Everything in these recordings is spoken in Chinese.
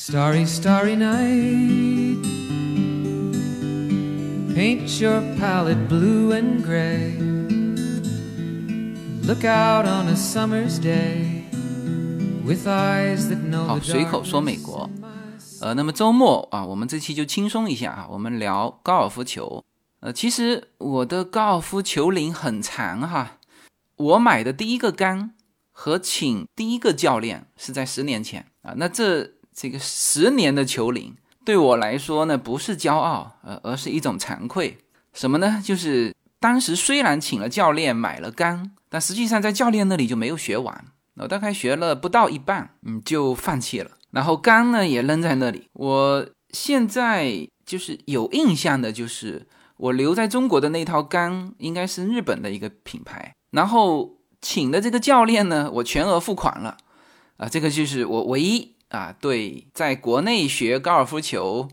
Starry, starry night. Paint your palette blue and gray. Look out on a summer's day with eyes that know 好，the 随口说美国.呃，那么周末啊，我们这期就轻松一下啊，我们聊高尔夫球。呃，其实我的高尔夫球龄很长哈，我买的第一个杆和请第一个教练是在十年前啊。那这这个十年的球龄对我来说呢，不是骄傲，呃，而是一种惭愧。什么呢？就是当时虽然请了教练，买了杆，但实际上在教练那里就没有学完。我大概学了不到一半，嗯，就放弃了。然后杆呢也扔在那里。我现在就是有印象的，就是我留在中国的那套杆应该是日本的一个品牌。然后请的这个教练呢，我全额付款了，啊，这个就是我唯一啊对在国内学高尔夫球，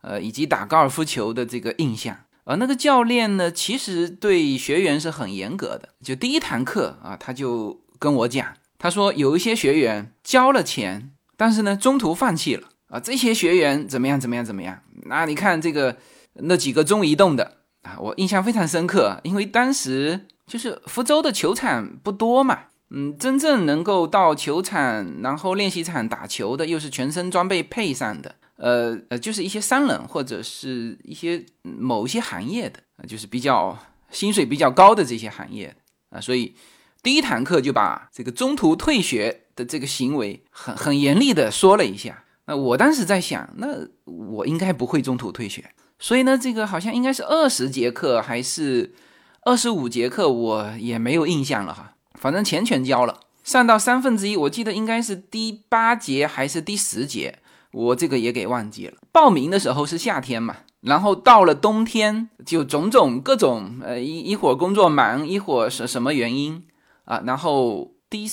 呃以及打高尔夫球的这个印象。而那个教练呢，其实对学员是很严格的。就第一堂课啊，他就跟我讲，他说有一些学员交了钱，但是呢中途放弃了啊，这些学员怎么样怎么样怎么样？那你看这个那几个中移动的啊，我印象非常深刻，因为当时就是福州的球场不多嘛，嗯，真正能够到球场然后练习场打球的，又是全身装备配上的。呃呃，就是一些商人或者是一些某一些行业的，呃就是比较薪水比较高的这些行业的啊，所以第一堂课就把这个中途退学的这个行为很很严厉的说了一下。那我当时在想，那我应该不会中途退学，所以呢，这个好像应该是二十节课还是二十五节课，我也没有印象了哈，反正钱全交了，上到三分之一，我记得应该是第八节还是第十节。我这个也给忘记了。报名的时候是夏天嘛，然后到了冬天就种种各种呃一一会儿工作忙，一会儿是什么原因啊？然后第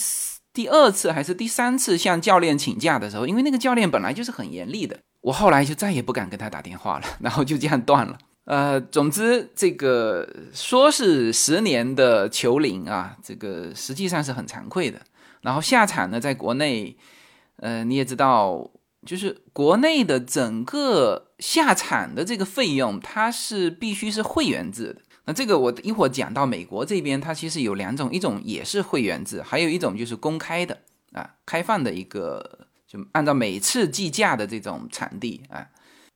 第二次还是第三次向教练请假的时候，因为那个教练本来就是很严厉的，我后来就再也不敢跟他打电话了，然后就这样断了。呃，总之这个说是十年的球龄啊，这个实际上是很惭愧的。然后下场呢，在国内，呃，你也知道。就是国内的整个下场的这个费用，它是必须是会员制的。那这个我一会儿讲到美国这边，它其实有两种，一种也是会员制，还有一种就是公开的啊，开放的一个，就按照每次计价的这种场地啊。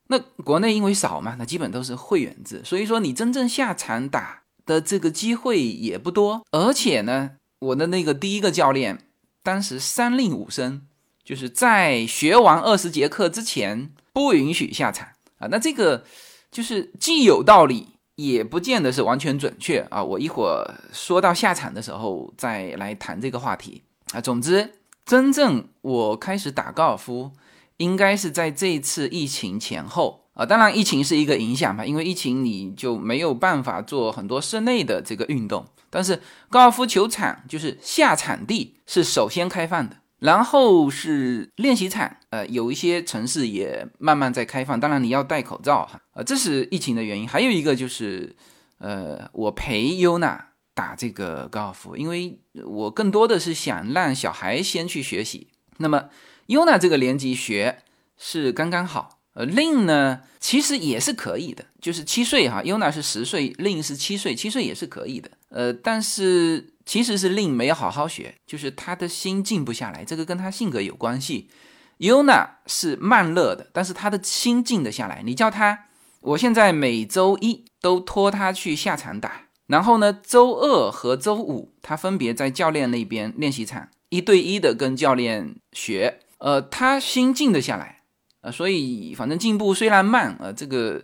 那国内因为少嘛，那基本都是会员制，所以说你真正下场打的这个机会也不多。而且呢，我的那个第一个教练当时三令五申。就是在学完二十节课之前不允许下场啊，那这个就是既有道理，也不见得是完全准确啊。我一会儿说到下场的时候再来谈这个话题啊。总之，真正我开始打高尔夫，应该是在这次疫情前后啊。当然，疫情是一个影响嘛，因为疫情你就没有办法做很多室内的这个运动，但是高尔夫球场就是下场地是首先开放的。然后是练习场，呃，有一些城市也慢慢在开放，当然你要戴口罩哈，呃，这是疫情的原因。还有一个就是，呃，我陪优娜打这个高尔夫，因为我更多的是想让小孩先去学习。那么优娜这个年级学是刚刚好，呃，令呢其实也是可以的，就是七岁哈，优娜是十岁，令是七岁，七岁也是可以的，呃，但是。其实是令没有好好学，就是他的心静不下来，这个跟他性格有关系。Yuna 是慢热的，但是他的心静得下来。你叫他，我现在每周一都拖他去下场打，然后呢，周二和周五他分别在教练那边练习场一对一的跟教练学。呃，他心静得下来，呃，所以反正进步虽然慢，呃，这个，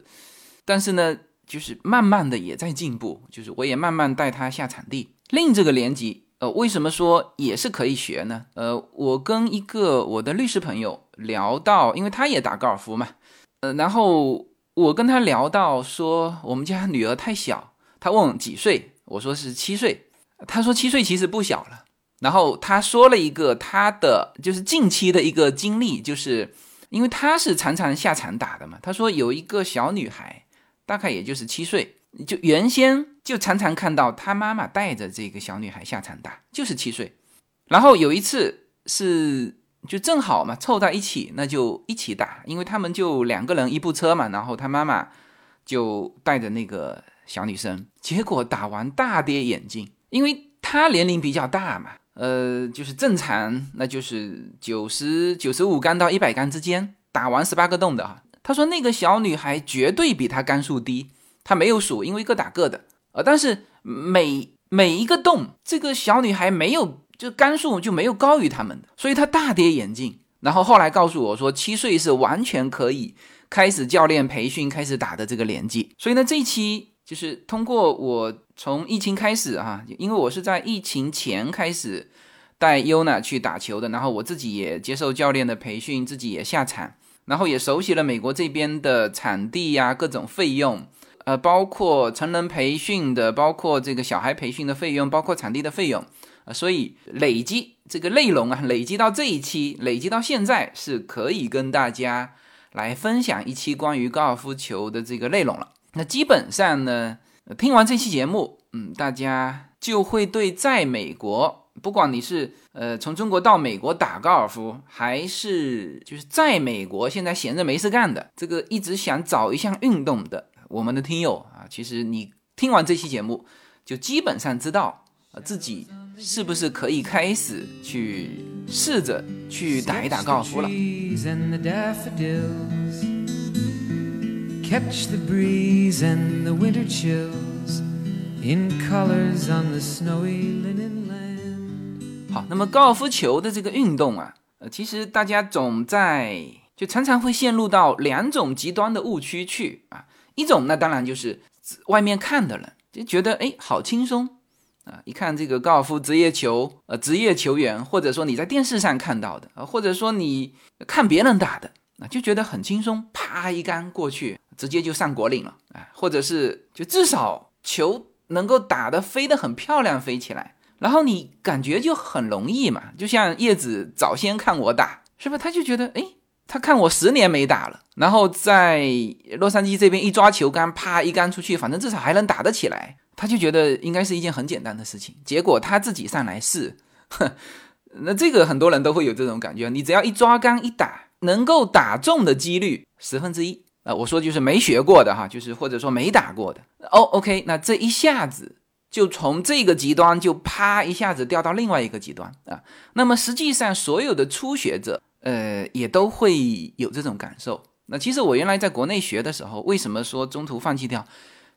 但是呢，就是慢慢的也在进步，就是我也慢慢带他下场地。另这个年级，呃，为什么说也是可以学呢？呃，我跟一个我的律师朋友聊到，因为他也打高尔夫嘛，呃，然后我跟他聊到说，我们家女儿太小，他问几岁，我说是七岁，他说七岁其实不小了。然后他说了一个他的就是近期的一个经历，就是因为他是常常下场打的嘛，他说有一个小女孩，大概也就是七岁。就原先就常常看到他妈妈带着这个小女孩下场打，就是七岁。然后有一次是就正好嘛，凑在一起，那就一起打，因为他们就两个人一部车嘛，然后他妈妈就带着那个小女生，结果打完大跌眼镜，因为他年龄比较大嘛，呃，就是正常，那就是九十九十五杆到一百杆之间，打完十八个洞的哈。他说那个小女孩绝对比他杆数低，他没有数，因为各打各的，呃，但是每每一个洞，这个小女孩没有。就杆数就没有高于他们的，所以他大跌眼镜。然后后来告诉我说，七岁是完全可以开始教练培训、开始打的这个年纪。所以呢，这一期就是通过我从疫情开始哈，因为我是在疫情前开始带优娜去打球的，然后我自己也接受教练的培训，自己也下场，然后也熟悉了美国这边的场地呀、各种费用，呃，包括成人培训的，包括这个小孩培训的费用，包括场地的费用。啊，所以累积这个内容啊，累积到这一期，累积到现在是可以跟大家来分享一期关于高尔夫球的这个内容了。那基本上呢，听完这期节目，嗯，大家就会对在美国，不管你是呃从中国到美国打高尔夫，还是就是在美国现在闲着没事干的，这个一直想找一项运动的我们的听友啊，其实你听完这期节目，就基本上知道啊自己。是不是可以开始去试着去打一打高尔夫了？Catch the breeze and the winter chills in colors on the snowy linen land 好，那么高尔夫球的这个运动啊，呃，其实大家总在就常常会陷入到两种极端的误区去啊。一种那当然就是外面看的人就觉得哎，好轻松。啊，一看这个高尔夫职业球，呃，职业球员，或者说你在电视上看到的，啊，或者说你看别人打的，啊，就觉得很轻松，啪一杆过去，直接就上果岭了，啊，或者是就至少球能够打得飞得很漂亮，飞起来，然后你感觉就很容易嘛，就像叶子早先看我打，是不是？他就觉得，哎，他看我十年没打了，然后在洛杉矶这边一抓球杆，啪一杆出去，反正至少还能打得起来。他就觉得应该是一件很简单的事情，结果他自己上来试，哼，那这个很多人都会有这种感觉。你只要一抓杆一打，能够打中的几率十分之一啊！我说就是没学过的哈，就是或者说没打过的哦。OK，那这一下子就从这个极端就啪一下子掉到另外一个极端啊。那么实际上所有的初学者，呃，也都会有这种感受。那其实我原来在国内学的时候，为什么说中途放弃掉？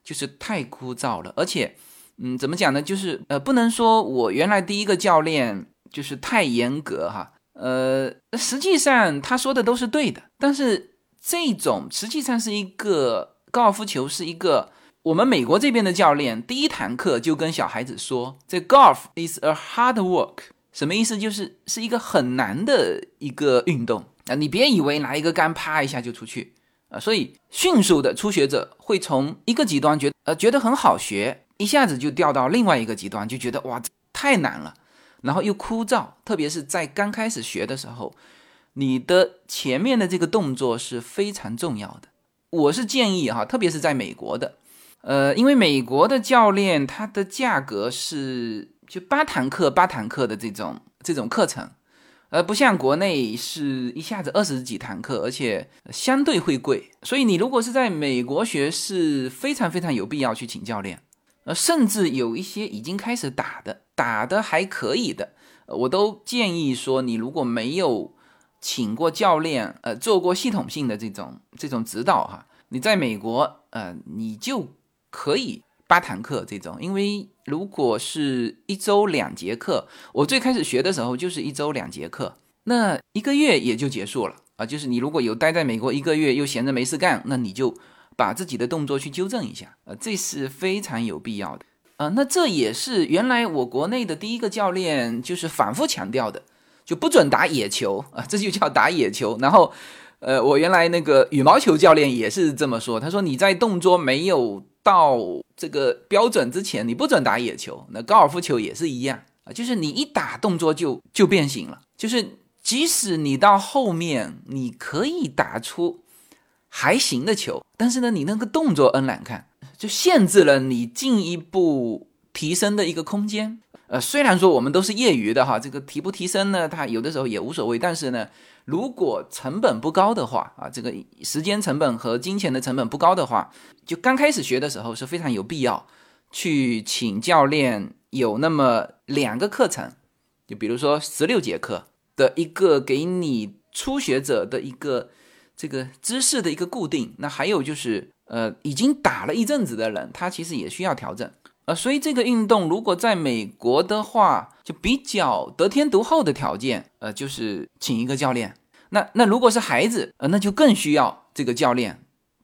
就是太枯燥了，而且，嗯，怎么讲呢？就是呃，不能说我原来第一个教练就是太严格哈，呃，实际上他说的都是对的，但是这种实际上是一个高尔夫球是一个我们美国这边的教练第一堂课就跟小孩子说，这 golf is a hard work，什么意思？就是是一个很难的一个运动啊，你别以为拿一个杆啪一下就出去。啊，所以迅速的初学者会从一个极端觉得呃觉得很好学，一下子就掉到另外一个极端，就觉得哇太难了，然后又枯燥。特别是在刚开始学的时候，你的前面的这个动作是非常重要的。我是建议哈，特别是在美国的，呃，因为美国的教练他的价格是就八堂课八堂课的这种这种课程。而不像国内是一下子二十几堂课，而且相对会贵，所以你如果是在美国学，是非常非常有必要去请教练。呃，甚至有一些已经开始打的，打的还可以的，我都建议说，你如果没有请过教练，呃，做过系统性的这种这种指导哈，你在美国，呃，你就可以。八堂课这种，因为如果是一周两节课，我最开始学的时候就是一周两节课，那一个月也就结束了啊。就是你如果有待在美国一个月又闲着没事干，那你就把自己的动作去纠正一下，呃，这是非常有必要的啊。那这也是原来我国内的第一个教练就是反复强调的，就不准打野球啊，这就叫打野球。然后，呃，我原来那个羽毛球教练也是这么说，他说你在动作没有。到这个标准之前，你不准打野球。那高尔夫球也是一样啊，就是你一打动作就就变形了。就是即使你到后面你可以打出还行的球，但是呢，你那个动作恩难看，就限制了你进一步提升的一个空间。呃，虽然说我们都是业余的哈，这个提不提升呢，他有的时候也无所谓。但是呢，如果成本不高的话啊，这个时间成本和金钱的成本不高的话，就刚开始学的时候是非常有必要去请教练，有那么两个课程，就比如说十六节课的一个给你初学者的一个这个姿势的一个固定，那还有就是呃已经打了一阵子的人，他其实也需要调整。呃，所以这个运动如果在美国的话，就比较得天独厚的条件，呃，就是请一个教练。那那如果是孩子，呃，那就更需要这个教练。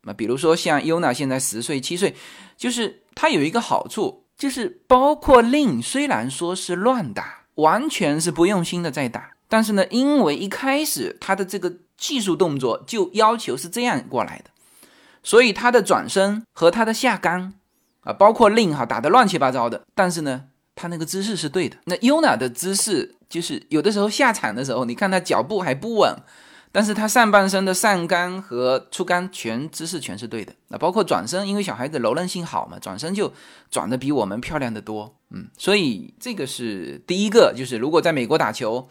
那比如说像 Yuna 现在十岁七岁，就是他有一个好处，就是包括令虽然说是乱打，完全是不用心的在打，但是呢，因为一开始他的这个技术动作就要求是这样过来的，所以他的转身和他的下杆。啊，包括令哈打得乱七八糟的，但是呢，他那个姿势是对的。那 Yuna 的姿势就是有的时候下场的时候，你看他脚步还不稳，但是他上半身的上杆和出杆全姿势全是对的。那包括转身，因为小孩子柔韧性好嘛，转身就转的比我们漂亮的多。嗯，所以这个是第一个，就是如果在美国打球，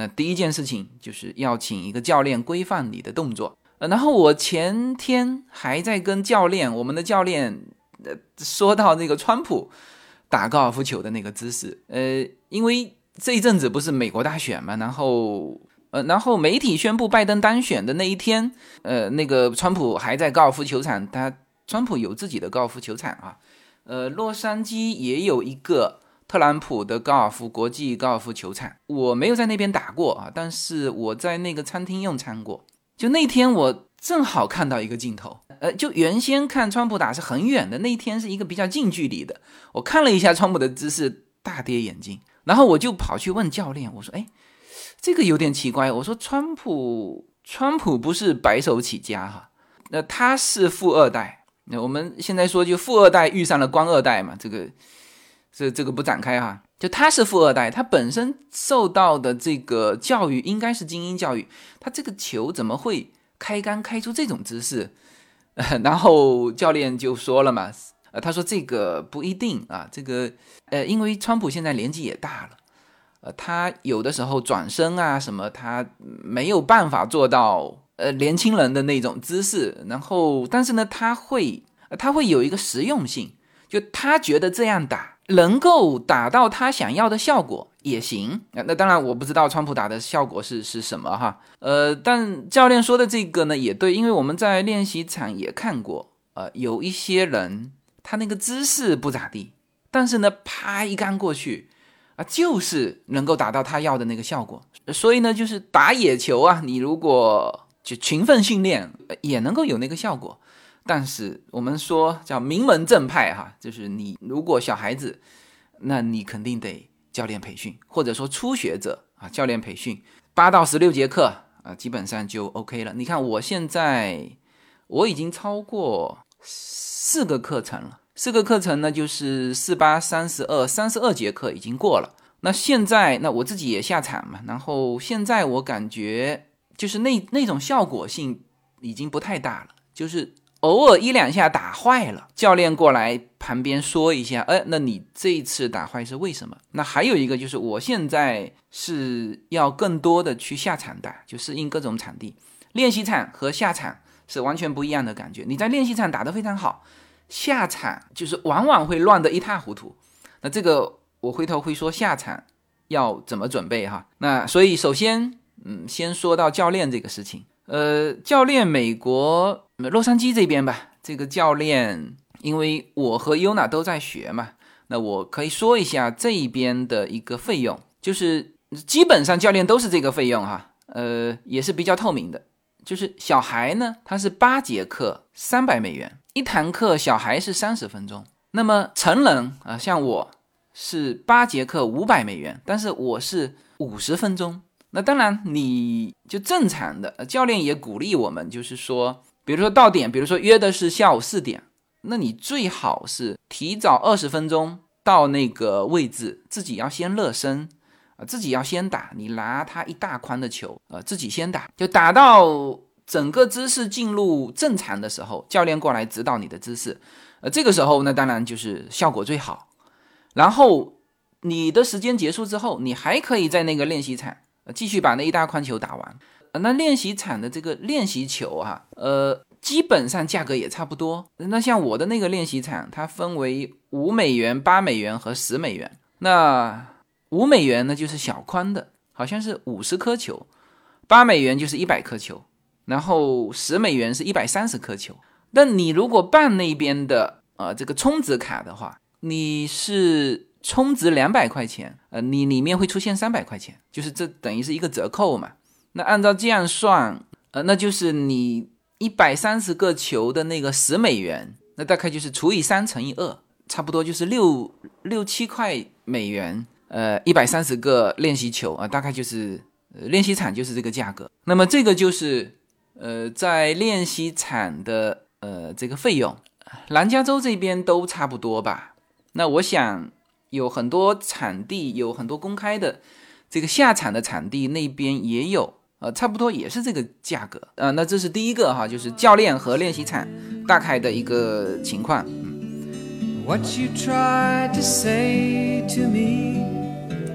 那第一件事情就是要请一个教练规范你的动作。呃，然后我前天还在跟教练，我们的教练。呃，说到那个川普打高尔夫球的那个姿势，呃，因为这一阵子不是美国大选嘛，然后呃，然后媒体宣布拜登当选的那一天，呃，那个川普还在高尔夫球场，他川普有自己的高尔夫球场啊，呃，洛杉矶也有一个特朗普的高尔夫国际高尔夫球场，我没有在那边打过啊，但是我在那个餐厅用餐过，就那天我。正好看到一个镜头，呃，就原先看川普打是很远的，那一天是一个比较近距离的。我看了一下川普的姿势，大跌眼镜，然后我就跑去问教练，我说：“哎，这个有点奇怪。”我说：“川普，川普不是白手起家哈，那他是富二代。那我们现在说就富二代遇上了官二代嘛，这个这这个不展开哈。就他是富二代，他本身受到的这个教育应该是精英教育，他这个球怎么会？”开杆开出这种姿势，然后教练就说了嘛，呃，他说这个不一定啊，这个呃，因为川普现在年纪也大了，呃，他有的时候转身啊什么，他没有办法做到呃年轻人的那种姿势，然后但是呢，他会他会有一个实用性，就他觉得这样打能够达到他想要的效果。也行，那那当然我不知道川普打的效果是是什么哈，呃，但教练说的这个呢也对，因为我们在练习场也看过，呃，有一些人他那个姿势不咋地，但是呢，啪一杆过去啊，就是能够达到他要的那个效果，所以呢，就是打野球啊，你如果就勤奋训练也能够有那个效果，但是我们说叫名门正派哈，就是你如果小孩子，那你肯定得。教练培训，或者说初学者啊，教练培训八到十六节课啊，基本上就 OK 了。你看我现在我已经超过四个课程了，四个课程呢就是四八三十二，三十二节课已经过了。那现在那我自己也下场嘛，然后现在我感觉就是那那种效果性已经不太大了，就是。偶尔一两下打坏了，教练过来旁边说一下，哎，那你这一次打坏是为什么？那还有一个就是，我现在是要更多的去下场打，就适应各种场地。练习场和下场是完全不一样的感觉。你在练习场打得非常好，下场就是往往会乱得一塌糊涂。那这个我回头会说下场要怎么准备哈。那所以首先，嗯，先说到教练这个事情。呃，教练，美国洛杉矶这边吧，这个教练，因为我和优娜都在学嘛，那我可以说一下这一边的一个费用，就是基本上教练都是这个费用哈，呃，也是比较透明的，就是小孩呢，他是八节课三百美元一堂课，小孩是三十分钟，那么成人啊，像我是八节课五百美元，但是我是五十分钟。那当然，你就正常的教练也鼓励我们，就是说，比如说到点，比如说约的是下午四点，那你最好是提早二十分钟到那个位置，自己要先热身啊，自己要先打，你拿他一大筐的球啊，自己先打，就打到整个姿势进入正常的时候，教练过来指导你的姿势，呃，这个时候那当然就是效果最好，然后你的时间结束之后，你还可以在那个练习场继续把那一大筐球打完。那练习场的这个练习球啊，呃，基本上价格也差不多。那像我的那个练习场，它分为五美元、八美元和十美元。那五美元呢，就是小宽的，好像是五十颗球；八美元就是一百颗球，然后十美元是一百三十颗球。那你如果办那边的呃这个充值卡的话，你是充值两百块钱，呃，你里面会出现三百块钱，就是这等于是一个折扣嘛。那按照这样算，呃，那就是你一百三十个球的那个十美元，那大概就是除以三乘以二，差不多就是六六七块美元。呃，一百三十个练习球啊，大概就是练习场就是这个价格。那么这个就是呃在练习场的呃这个费用，南加州这边都差不多吧。那我想有很多场地，有很多公开的这个下场的场地那边也有。呃，差不多也是这个价格，呃，那这是第一个哈，就是教练和练习场大概的一个情况。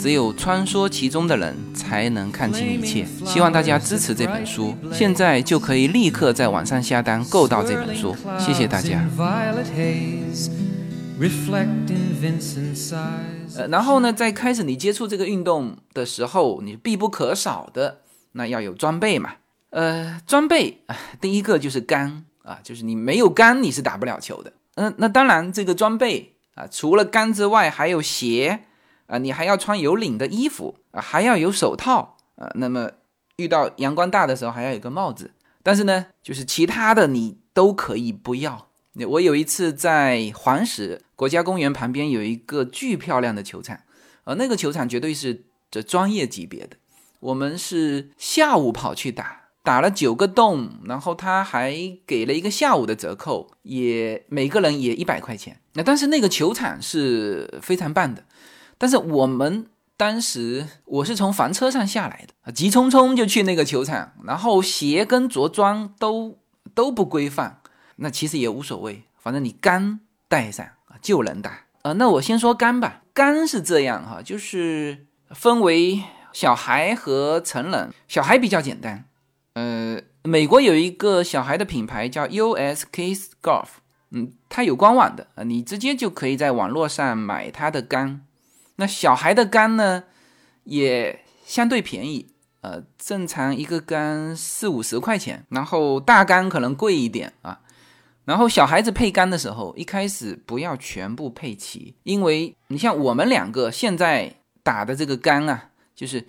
只有穿梭其中的人才能看清一切。希望大家支持这本书，现在就可以立刻在网上下单购到这本书。谢谢大家。呃，然后呢，在开始你接触这个运动的时候，你必不可少的那要有装备嘛。呃，装备啊，第一个就是杆啊，就是你没有杆你是打不了球的。嗯，那当然这个装备啊，除了杆之外，还有鞋。啊，你还要穿有领的衣服啊，还要有手套啊。那么遇到阳光大的时候，还要有个帽子。但是呢，就是其他的你都可以不要。我有一次在黄石国家公园旁边有一个巨漂亮的球场，呃，那个球场绝对是这专业级别的。我们是下午跑去打，打了九个洞，然后他还给了一个下午的折扣，也每个人也一百块钱。那但是那个球场是非常棒的。但是我们当时我是从房车上下来的，急匆匆就去那个球场，然后鞋跟着装都都不规范，那其实也无所谓，反正你杆带上就能打啊。那我先说杆吧，杆是这样哈，就是分为小孩和成人，小孩比较简单，呃，美国有一个小孩的品牌叫 US Kids Golf，嗯，它有官网的啊，你直接就可以在网络上买它的杆。那小孩的杆呢，也相对便宜，呃，正常一个杆四五十块钱，然后大杆可能贵一点啊。然后小孩子配杆的时候，一开始不要全部配齐，因为你像我们两个现在打的这个杆啊，就是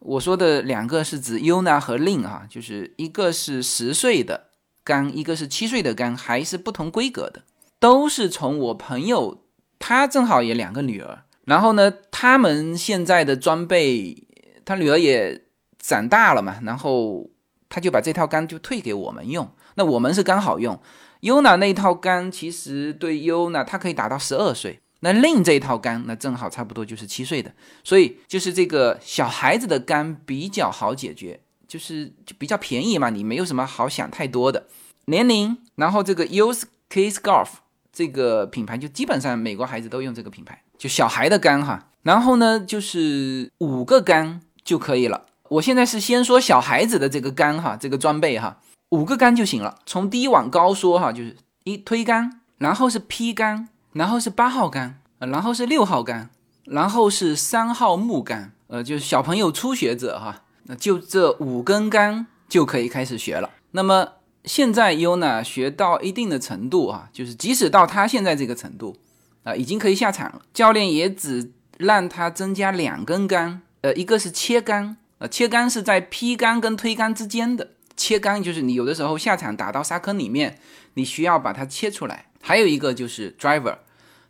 我说的两个是指 Una 和 Lin 啊，就是一个是十岁的杆，一个是七岁的杆，还是不同规格的，都是从我朋友，他正好也两个女儿。然后呢，他们现在的装备，他女儿也长大了嘛，然后他就把这套杆就退给我们用。那我们是刚好用优娜那套杆，其实对优娜她可以打到十二岁。那另这一套杆，那正好差不多就是七岁的，所以就是这个小孩子的杆比较好解决，就是就比较便宜嘛，你没有什么好想太多的年龄。然后这个 Use Case Golf 这个品牌，就基本上美国孩子都用这个品牌。就小孩的杆哈，然后呢，就是五个杆就可以了。我现在是先说小孩子的这个杆哈，这个装备哈，五个杆就行了。从低往高说哈，就是一推杆，然后是劈杆，然后是八号杆，然后是六号杆，然后是三号木杆。呃，就是小朋友初学者哈，那就这五根杆就可以开始学了。那么现在优娜学到一定的程度啊，就是即使到他现在这个程度。啊，已经可以下场了。教练也只让他增加两根杆，呃，一个是切杆，呃，切杆是在劈杆跟推杆之间的。切杆就是你有的时候下场打到沙坑里面，你需要把它切出来。还有一个就是 driver，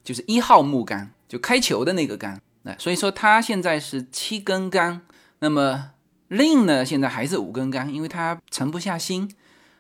就是一号木杆，就开球的那个杆。那所以说他现在是七根杆，那么 Lin 呢，现在还是五根杆，因为他沉不下心。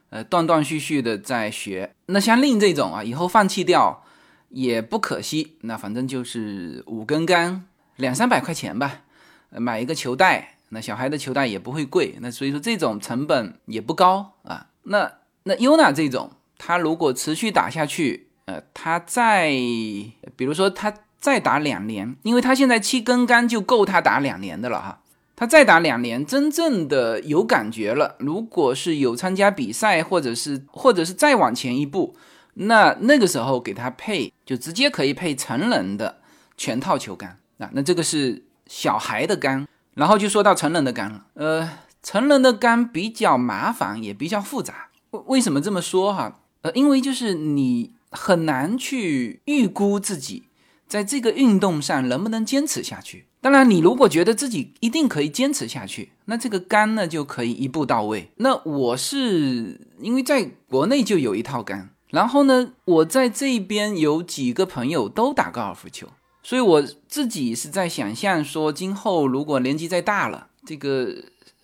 呃，断断续续的在学。那像令这种啊，以后放弃掉也不可惜。那反正就是五根杆，两三百块钱吧，买一个球带。那小孩的球带也不会贵，那所以说这种成本也不高啊。那那 UNA 这种，它如果持续打下去，呃，它再比如说它再打两年，因为它现在七根杆就够它打两年的了哈。他再打两年，真正的有感觉了。如果是有参加比赛，或者是或者是再往前一步，那那个时候给他配，就直接可以配成人的全套球杆啊。那这个是小孩的杆，然后就说到成人的杆了。呃，成人的杆比较麻烦，也比较复杂。为为什么这么说哈？呃，因为就是你很难去预估自己在这个运动上能不能坚持下去。当然，你如果觉得自己一定可以坚持下去，那这个杆呢就可以一步到位。那我是因为在国内就有一套杆，然后呢，我在这边有几个朋友都打高尔夫球，所以我自己是在想象说，今后如果年纪再大了，这个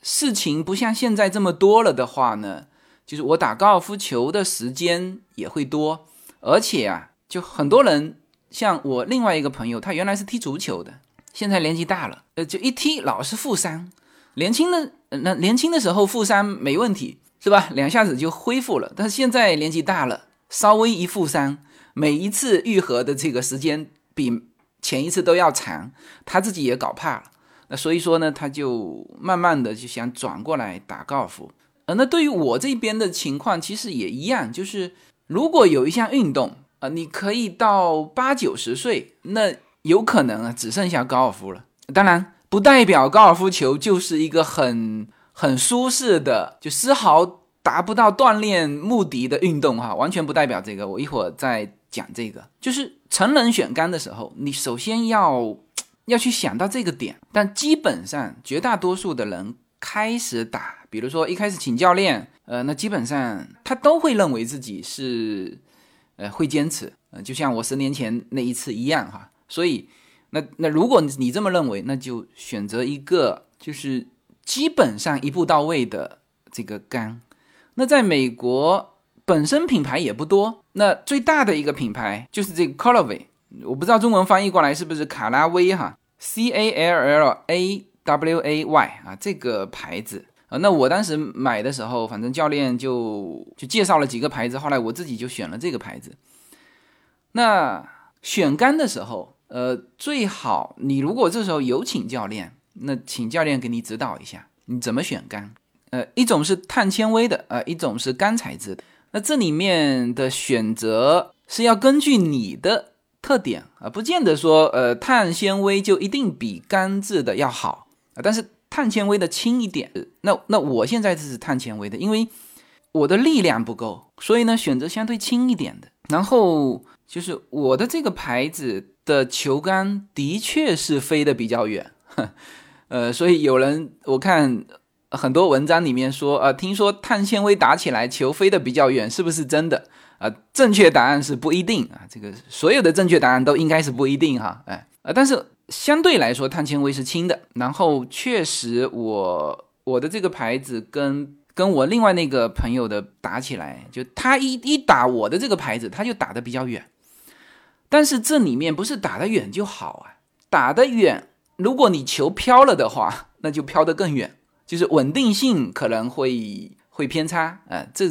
事情不像现在这么多了的话呢，就是我打高尔夫球的时间也会多，而且啊，就很多人像我另外一个朋友，他原来是踢足球的。现在年纪大了，呃，就一踢老是负伤。年轻的那年轻的时候负伤没问题，是吧？两下子就恢复了。但是现在年纪大了，稍微一负伤，每一次愈合的这个时间比前一次都要长，他自己也搞怕了。那所以说呢，他就慢慢的就想转过来打高尔夫。呃，那对于我这边的情况其实也一样，就是如果有一项运动啊，你可以到八九十岁那。有可能啊，只剩下高尔夫了。当然，不代表高尔夫球就是一个很很舒适的，就丝毫达不到锻炼目的的运动哈，完全不代表这个。我一会儿再讲这个。就是成人选杆的时候，你首先要 要去想到这个点。但基本上，绝大多数的人开始打，比如说一开始请教练，呃，那基本上他都会认为自己是呃会坚持，呃，就像我十年前那一次一样哈。所以，那那如果你这么认为，那就选择一个就是基本上一步到位的这个杆。那在美国本身品牌也不多，那最大的一个品牌就是这个 Callaway，我不知道中文翻译过来是不是卡拉威哈，C A L L A W A Y 啊这个牌子啊。那我当时买的时候，反正教练就就介绍了几个牌子，后来我自己就选了这个牌子。那选杆的时候。呃，最好你如果这时候有请教练，那请教练给你指导一下，你怎么选杆。呃，一种是碳纤维的，呃，一种是干材质的。那这里面的选择是要根据你的特点啊，不见得说呃碳纤维就一定比干质的要好啊。但是碳纤维的轻一点，那那我现在这是碳纤维的，因为我的力量不够，所以呢选择相对轻一点的。然后就是我的这个牌子。的球杆的确是飞得比较远，呃，所以有人我看很多文章里面说，呃，听说碳纤维打起来球飞得比较远，是不是真的？啊，正确答案是不一定啊，这个所有的正确答案都应该是不一定哈，哎，呃，但是相对来说碳纤维是轻的，然后确实我我的这个牌子跟跟我另外那个朋友的打起来，就他一一打我的这个牌子，他就打得比较远。但是这里面不是打得远就好啊，打得远，如果你球飘了的话，那就飘得更远，就是稳定性可能会会偏差啊。这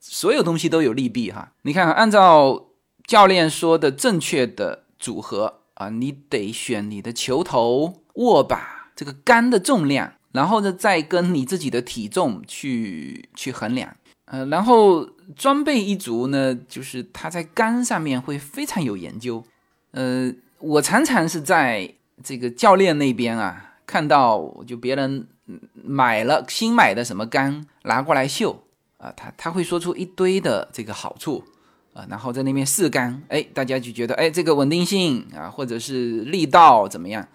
所有东西都有利弊哈。你看，按照教练说的正确的组合啊，你得选你的球头、握把、这个杆的重量，然后呢再跟你自己的体重去去衡量。呃，然后装备一族呢，就是他在杆上面会非常有研究。呃，我常常是在这个教练那边啊，看到就别人买了新买的什么杆拿过来秀啊，他他会说出一堆的这个好处啊，然后在那边试杆，哎，大家就觉得哎，这个稳定性啊，或者是力道怎么样？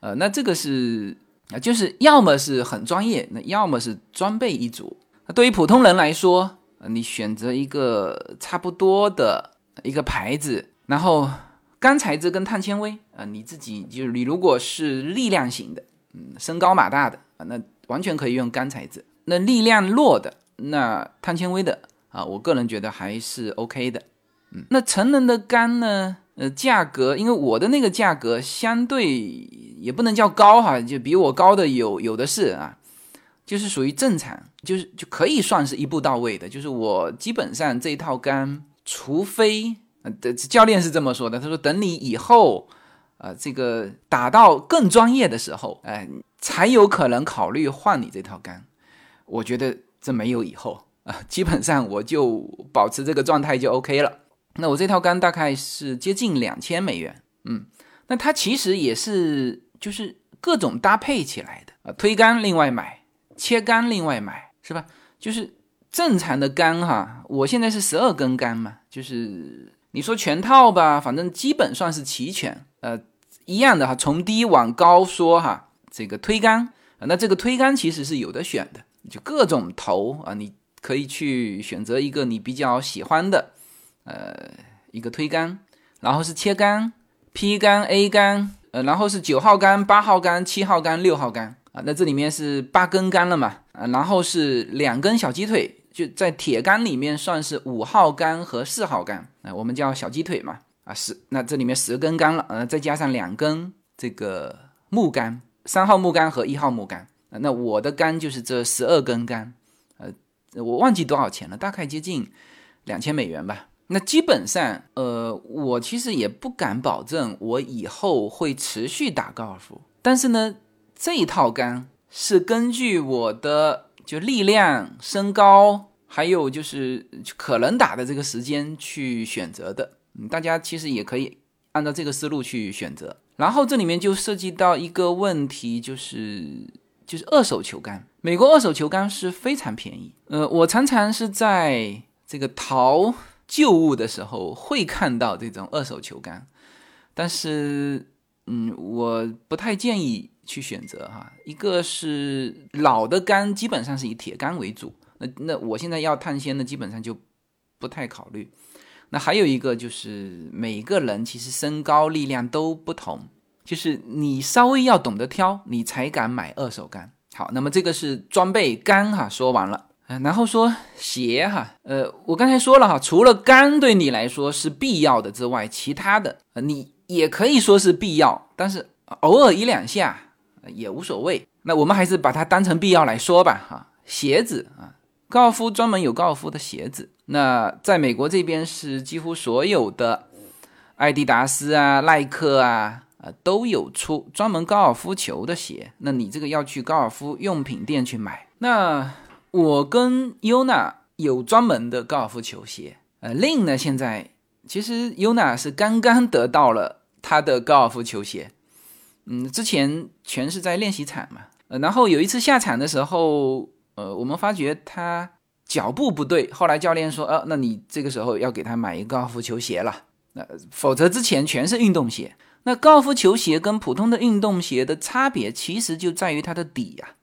呃，那这个是啊，就是要么是很专业，那要么是装备一组。那。对于普通人来说，你选择一个差不多的一个牌子，然后钢材质跟碳纤维啊，你自己就是你如果是力量型的，嗯，身高马大的啊，那完全可以用干材质。那力量弱的，那碳纤维的啊，我个人觉得还是 OK 的。嗯，那成人的杆呢？呃，价格，因为我的那个价格相对也不能叫高哈，就比我高的有有的是啊，就是属于正常，就是就可以算是一步到位的。就是我基本上这一套杆，除非呃教练是这么说的，他说等你以后呃这个打到更专业的时候，哎，才有可能考虑换你这套杆。我觉得这没有以后啊，基本上我就保持这个状态就 OK 了。那我这套杆大概是接近两千美元，嗯，那它其实也是就是各种搭配起来的啊，推杆另外买，切杆另外买，是吧？就是正常的杆哈，我现在是十二根杆嘛，就是你说全套吧，反正基本算是齐全，呃，一样的哈，从低往高说哈，这个推杆啊，那这个推杆其实是有的选的，就各种头啊，你可以去选择一个你比较喜欢的。呃，一个推杆，然后是切杆，P 杆、A 杆，呃，然后是九号杆、八号杆、七号杆、六号杆啊。那这里面是八根杆了嘛？啊，然后是两根小鸡腿，就在铁杆里面算是五号杆和四号杆啊，我们叫小鸡腿嘛。啊，十，那这里面十根杆了，呃，再加上两根这个木杆，三号木杆和一号木杆。那我的杆就是这十二根杆，呃，我忘记多少钱了，大概接近两千美元吧。那基本上，呃，我其实也不敢保证我以后会持续打高尔夫。但是呢，这一套杆是根据我的就力量、身高，还有就是可能打的这个时间去选择的。嗯，大家其实也可以按照这个思路去选择。然后这里面就涉及到一个问题，就是就是二手球杆。美国二手球杆是非常便宜。呃，我常常是在这个淘。旧物的时候会看到这种二手球杆，但是，嗯，我不太建议去选择哈。一个是老的杆基本上是以铁杆为主，那那我现在要碳纤的基本上就不太考虑。那还有一个就是每个人其实身高力量都不同，就是你稍微要懂得挑，你才敢买二手杆。好，那么这个是装备杆哈，说完了。然后说鞋哈，呃，我刚才说了哈，除了杆对你来说是必要的之外，其他的你也可以说是必要，但是偶尔一两下也无所谓。那我们还是把它当成必要来说吧哈。鞋子啊，高尔夫专门有高尔夫的鞋子，那在美国这边是几乎所有的艾迪达斯啊、耐克啊啊都有出专门高尔夫球的鞋。那你这个要去高尔夫用品店去买，那。我跟优娜有专门的高尔夫球鞋，呃，Lin 呢现在其实优娜是刚刚得到了他的高尔夫球鞋，嗯，之前全是在练习场嘛，然后有一次下场的时候，呃，我们发觉他脚步不对，后来教练说，呃，那你这个时候要给他买一个高尔夫球鞋了，那否则之前全是运动鞋。那高尔夫球鞋跟普通的运动鞋的差别，其实就在于它的底呀，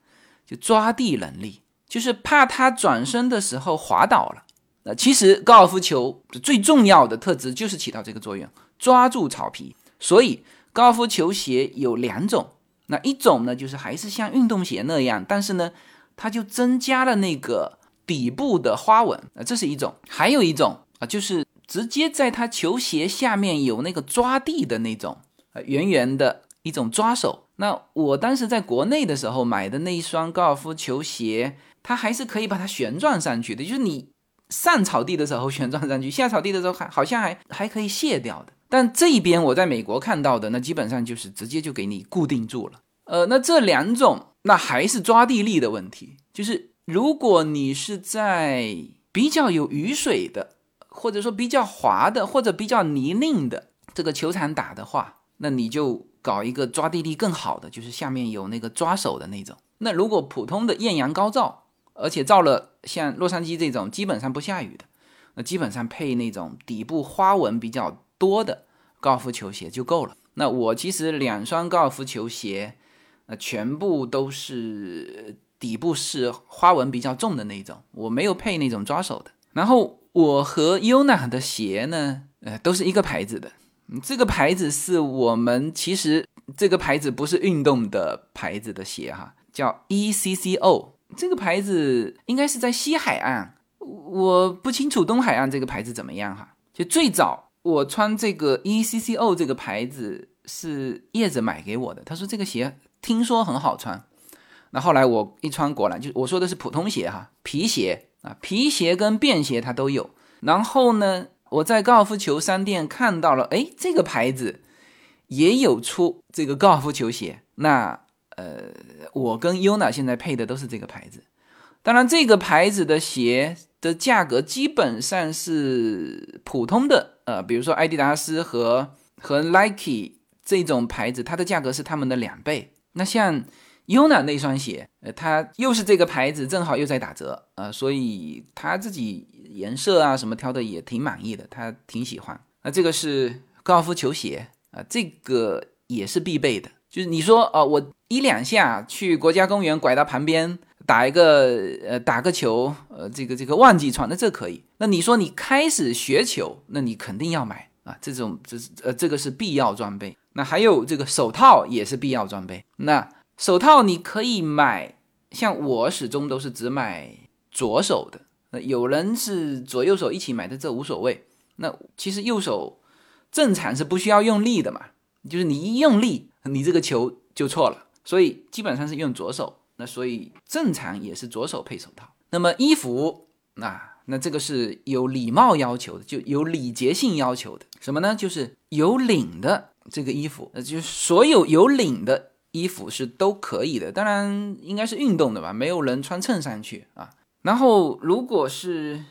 就抓地能力。就是怕他转身的时候滑倒了。那其实高尔夫球最重要的特质就是起到这个作用，抓住草皮。所以高尔夫球鞋有两种，那一种呢就是还是像运动鞋那样，但是呢它就增加了那个底部的花纹啊，这是一种。还有一种啊，就是直接在它球鞋下面有那个抓地的那种啊，圆圆的一种抓手。那我当时在国内的时候买的那一双高尔夫球鞋。它还是可以把它旋转上去的，就是你上草地的时候旋转上去，下草地的时候还好像还还可以卸掉的。但这一边我在美国看到的，那基本上就是直接就给你固定住了。呃，那这两种那还是抓地力的问题，就是如果你是在比较有雨水的，或者说比较滑的，或者比较泥泞的这个球场打的话，那你就搞一个抓地力更好的，就是下面有那个抓手的那种。那如果普通的艳阳高照，而且照了像洛杉矶这种基本上不下雨的，那基本上配那种底部花纹比较多的高尔夫球鞋就够了。那我其实两双高尔夫球鞋，那全部都是底部是花纹比较重的那种，我没有配那种抓手的。然后我和 Yuna 的鞋呢，呃，都是一个牌子的。这个牌子是我们其实这个牌子不是运动的牌子的鞋哈，叫 E C C O。这个牌子应该是在西海岸，我不清楚东海岸这个牌子怎么样哈。就最早我穿这个 E C C O 这个牌子是叶子买给我的，他说这个鞋听说很好穿。那后来我一穿，果然就我说的是普通鞋哈，皮鞋啊，皮鞋跟便鞋它都有。然后呢，我在高尔夫球商店看到了，哎，这个牌子也有出这个高尔夫球鞋。那呃，我跟 UNA 现在配的都是这个牌子。当然，这个牌子的鞋的价格基本上是普通的，呃，比如说艾迪达斯和和 Nike 这种牌子，它的价格是他们的两倍。那像 UNA 那双鞋，呃，它又是这个牌子，正好又在打折，呃，所以他自己颜色啊什么挑的也挺满意的，他挺喜欢。那这个是高尔夫球鞋啊，这个也是必备的。就是你说，呃，我一两下去国家公园拐到旁边打一个，呃，打个球，呃，这个这个忘记穿，那这可以。那你说你开始学球，那你肯定要买啊，这种这是呃这个是必要装备。那还有这个手套也是必要装备。那手套你可以买，像我始终都是只买左手的。那有人是左右手一起买的，这无所谓。那其实右手正常是不需要用力的嘛，就是你一用力，你这个球就错了。所以基本上是用左手。那所以正常也是左手配手套。那么衣服，那那这个是有礼貌要求的，就有礼节性要求的。什么呢？就是有领的这个衣服，呃，就是所有有领的。衣服是都可以的，当然应该是运动的吧，没有人穿衬衫去啊。然后如果是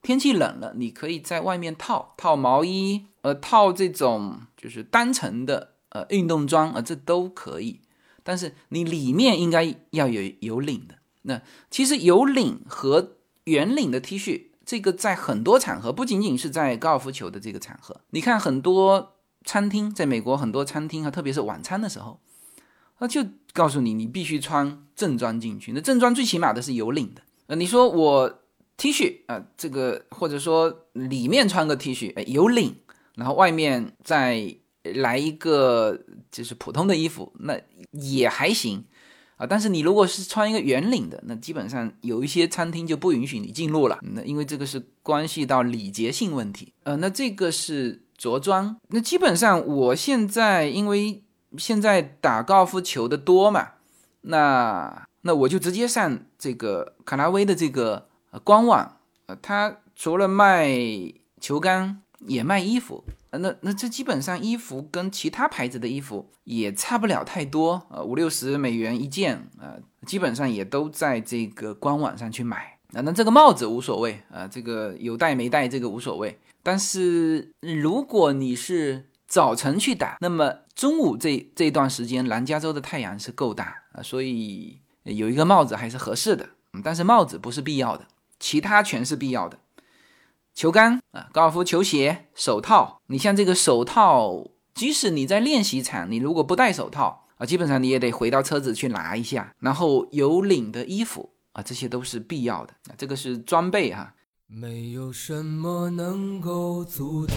天气冷了，你可以在外面套套毛衣，呃，套这种就是单层的呃运动装啊，这都可以。但是你里面应该要有有领的。那其实有领和圆领的 T 恤，这个在很多场合，不仅仅是在高尔夫球的这个场合，你看很多餐厅，在美国很多餐厅啊，特别是晚餐的时候。那就告诉你，你必须穿正装进去。那正装最起码的是有领的。呃，你说我 T 恤啊，这个或者说里面穿个 T 恤，有领，然后外面再来一个就是普通的衣服，那也还行啊。但是你如果是穿一个圆领的，那基本上有一些餐厅就不允许你进入了。那因为这个是关系到礼节性问题。呃，那这个是着装。那基本上我现在因为。现在打高尔夫球的多嘛？那那我就直接上这个卡拉威的这个官网，呃，它除了卖球杆，也卖衣服。那那这基本上衣服跟其他牌子的衣服也差不了太多，呃，五六十美元一件，呃，基本上也都在这个官网上去买。那那这个帽子无所谓，啊，这个有戴没戴这个无所谓。但是如果你是早晨去打，那么中午这这段时间，南加州的太阳是够大啊，所以有一个帽子还是合适的。嗯，但是帽子不是必要的，其他全是必要的。球杆啊，高尔夫球鞋、手套。你像这个手套，即使你在练习场，你如果不戴手套啊，基本上你也得回到车子去拿一下。然后有领的衣服啊，这些都是必要的啊，这个是装备哈。没有什么能够阻挡。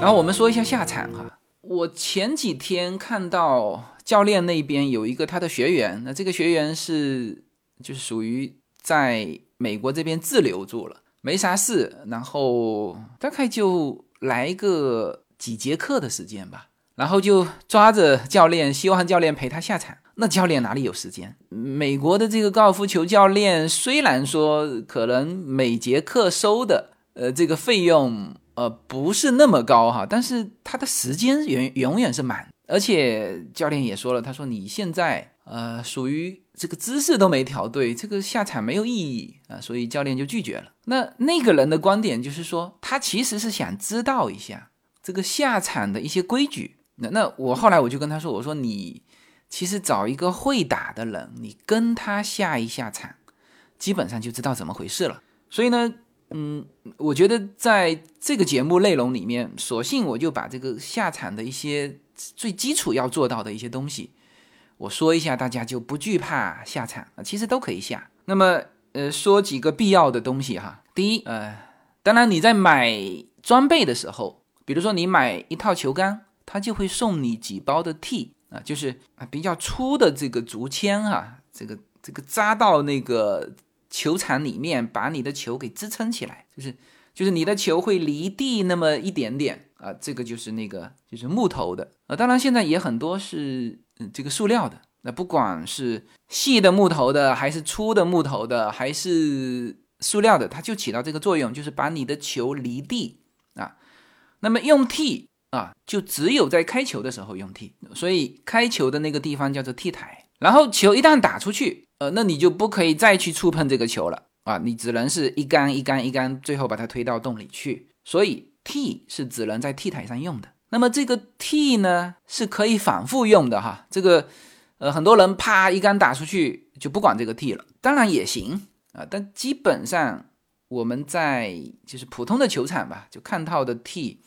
然后我们说一下下场哈。我前几天看到教练那边有一个他的学员，那这个学员是就是属于在美国这边滞留住了，没啥事，然后大概就来个几节课的时间吧，然后就抓着教练，希望教练陪他下场。那教练哪里有时间？美国的这个高尔夫球教练虽然说可能每节课收的呃这个费用呃不是那么高哈，但是他的时间永永远是满。而且教练也说了，他说你现在呃属于这个姿势都没调对，这个下场没有意义啊，所以教练就拒绝了。那那个人的观点就是说，他其实是想知道一下这个下场的一些规矩。那那我后来我就跟他说，我说你其实找一个会打的人，你跟他下一下场，基本上就知道怎么回事了。所以呢，嗯，我觉得在这个节目内容里面，索性我就把这个下场的一些。最基础要做到的一些东西，我说一下，大家就不惧怕下场啊，其实都可以下。那么，呃，说几个必要的东西哈。第一，呃，当然你在买装备的时候，比如说你买一套球杆，它就会送你几包的 T 啊，就是啊比较粗的这个竹签哈，这个这个扎到那个球场里面，把你的球给支撑起来，就是就是你的球会离地那么一点点。啊，这个就是那个就是木头的啊，当然现在也很多是嗯这个塑料的。那不管是细的木头的，还是粗的木头的，还是塑料的，它就起到这个作用，就是把你的球离地啊。那么用 T 啊，就只有在开球的时候用 T，所以开球的那个地方叫做 T 台。然后球一旦打出去，呃，那你就不可以再去触碰这个球了啊，你只能是一杆一杆一杆，最后把它推到洞里去。所以。T 是只能在 T 台上用的，那么这个 T 呢是可以反复用的哈。这个呃很多人啪一杆打出去就不管这个 T 了，当然也行啊，但基本上我们在就是普通的球场吧，就看到的 T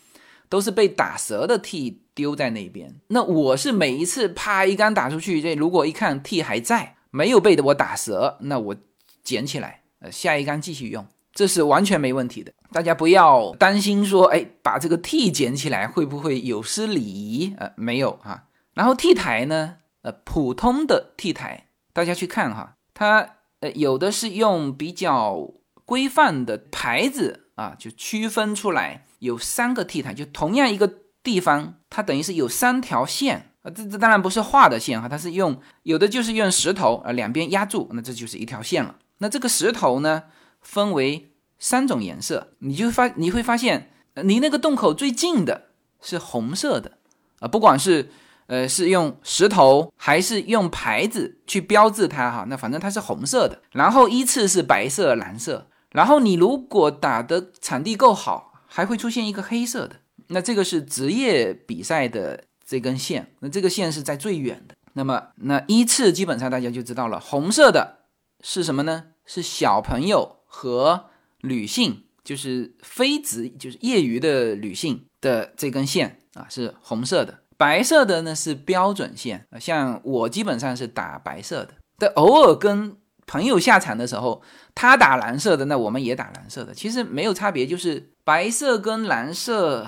都是被打折的 T 丢在那边。那我是每一次啪一杆打出去，这如果一看 T 还在，没有被的我打折，那我捡起来，呃下一杆继续用。这是完全没问题的，大家不要担心说，哎，把这个 T 捡起来会不会有失礼仪？呃，没有哈。然后 T 台呢，呃，普通的 T 台，大家去看哈，它呃有的是用比较规范的牌子啊，就区分出来有三个 T 台，就同样一个地方，它等于是有三条线啊，这这当然不是画的线哈，它是用有的就是用石头啊两边压住，那这就是一条线了。那这个石头呢？分为三种颜色，你就发你会发现，离那个洞口最近的是红色的啊，不管是呃是用石头还是用牌子去标志它哈，那反正它是红色的。然后依次是白色、蓝色，然后你如果打的场地够好，还会出现一个黑色的。那这个是职业比赛的这根线，那这个线是在最远的。那么那依次基本上大家就知道了，红色的是什么呢？是小朋友。和女性就是非职，就是业余的女性的这根线啊是红色的，白色的呢是标准线。像我基本上是打白色的，但偶尔跟朋友下场的时候，他打蓝色的，那我们也打蓝色的，其实没有差别，就是白色跟蓝色，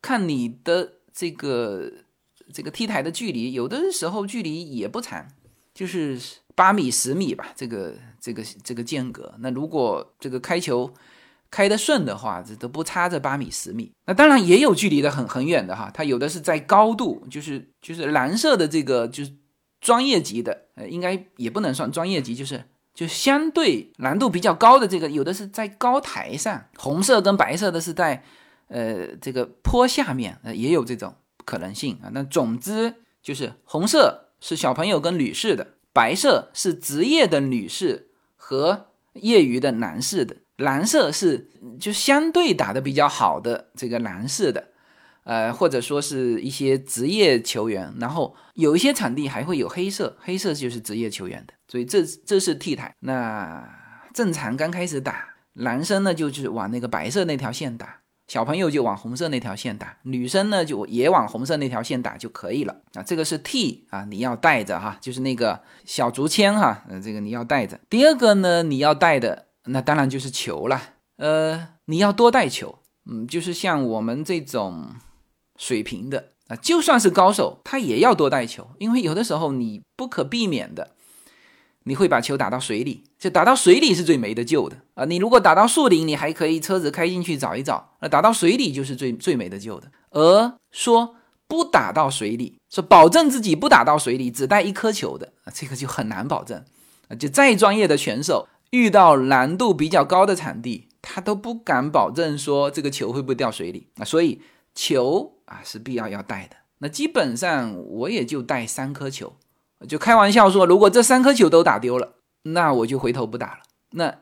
看你的这个这个 T 台的距离，有的时候距离也不长，就是八米十米吧，这个。这个这个间隔，那如果这个开球开得顺的话，这都不差这八米十米。那当然也有距离的很很远的哈，它有的是在高度，就是就是蓝色的这个就是专业级的，呃，应该也不能算专业级，就是就相对难度比较高的这个，有的是在高台上，红色跟白色的是在呃这个坡下面，呃也有这种可能性啊。那总之就是红色是小朋友跟女士的，白色是职业的女士。和业余的男士的蓝色是就相对打的比较好的这个男士的，呃或者说是一些职业球员，然后有一些场地还会有黑色，黑色就是职业球员的，所以这这是 T 台。那正常刚开始打，男生呢就是往那个白色那条线打。小朋友就往红色那条线打，女生呢就也往红色那条线打就可以了啊。这个是 T 啊，你要带着哈，就是那个小竹签哈，呃，这个你要带着。第二个呢，你要带的那当然就是球了，呃，你要多带球，嗯，就是像我们这种水平的啊，就算是高手，他也要多带球，因为有的时候你不可避免的。你会把球打到水里，就打到水里是最没得救的啊！你如果打到树林，你还可以车子开进去找一找，那打到水里就是最最没得救的。而说不打到水里，说保证自己不打到水里，只带一颗球的，这个就很难保证啊。就再专业的选手，遇到难度比较高的场地，他都不敢保证说这个球会不会掉水里啊。所以球啊是必要要带的。那基本上我也就带三颗球，就开玩笑说，如果这三颗球都打丢了，那我就回头不打了。那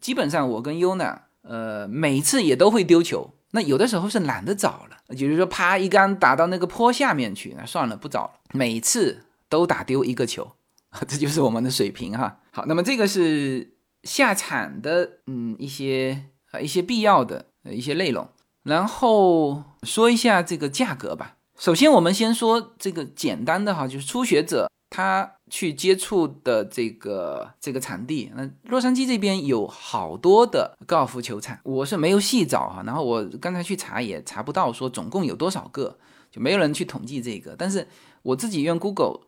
基本上我跟优娜，呃，每次也都会丢球。那有的时候是懒得找了，就是说啪一杆打到那个坡下面去，那算了不找了。每次都打丢一个球，这就是我们的水平哈。好，那么这个是下场的嗯一些啊一些必要的一些内容，然后说一下这个价格吧。首先我们先说这个简单的哈，就是初学者。他去接触的这个这个场地，那洛杉矶这边有好多的高尔夫球场，我是没有细找哈。然后我刚才去查也查不到说总共有多少个，就没有人去统计这个。但是我自己用 Google